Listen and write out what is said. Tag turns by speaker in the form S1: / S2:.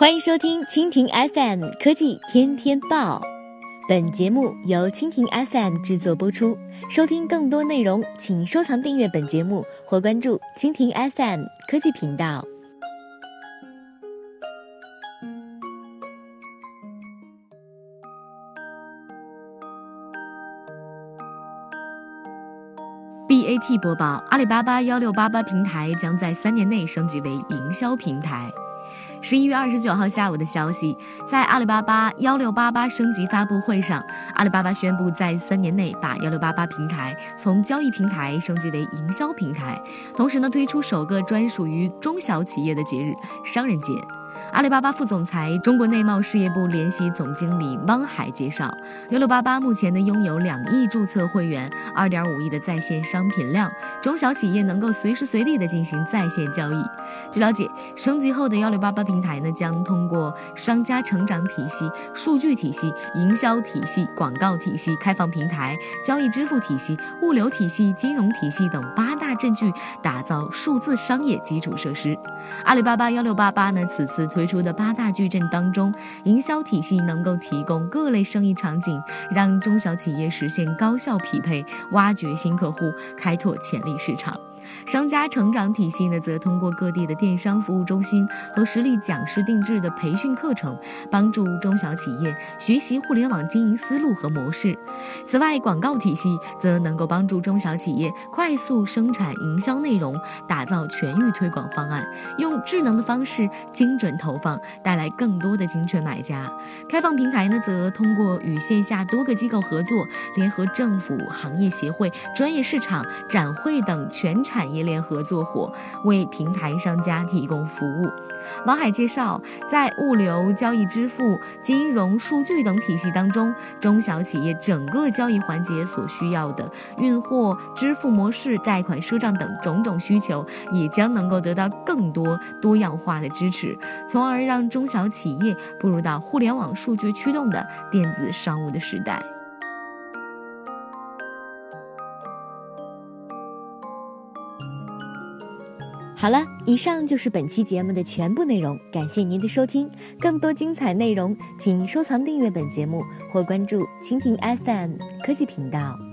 S1: 欢迎收听蜻蜓 FM 科技天天报，本节目由蜻蜓 FM 制作播出。收听更多内容，请收藏订阅本节目或关注蜻蜓 FM 科技频道。BAT 播报：阿里巴巴幺六八八平台将在三年内升级为营销平台。十一月二十九号下午的消息，在阿里巴巴幺六八八升级发布会上，阿里巴巴宣布在三年内把幺六八八平台从交易平台升级为营销平台，同时呢推出首个专属于中小企业的节日——商人节。阿里巴巴副总裁、中国内贸事业部联席总经理汪海介绍，幺六八八目前呢拥有两亿注册会员，二点五亿的在线商品量，中小企业能够随时随地的进行在线交易。据了解，升级后的幺六八八平台呢将通过商家成长体系、数据体系、营销体系、广告体系、开放平台、交易支付体系、物流体系、金融体系等八大阵据，打造数字商业基础设施。阿里巴巴幺六八八呢此次。推出的八大矩阵当中，营销体系能够提供各类生意场景，让中小企业实现高效匹配，挖掘新客户，开拓潜力市场。商家成长体系呢，则通过各地的电商服务中心和实力讲师定制的培训课程，帮助中小企业学习互联网经营思路和模式。此外，广告体系则能够帮助中小企业快速生产营销内容，打造全域推广方案，用智能的方式精准投放，带来更多的精准买家。开放平台呢，则通过与线下多个机构合作，联合政府、行业协会、专业市场、展会等全产。产业链合作伙为平台商家提供服务。王海介绍，在物流、交易、支付、金融、数据等体系当中，中小企业整个交易环节所需要的运货、支付模式、贷款、赊账等种种需求，也将能够得到更多多样化的支持，从而让中小企业步入到互联网数据驱动的电子商务的时代。好了，以上就是本期节目的全部内容，感谢您的收听。更多精彩内容，请收藏订阅本节目或关注蜻蜓 FM 科技频道。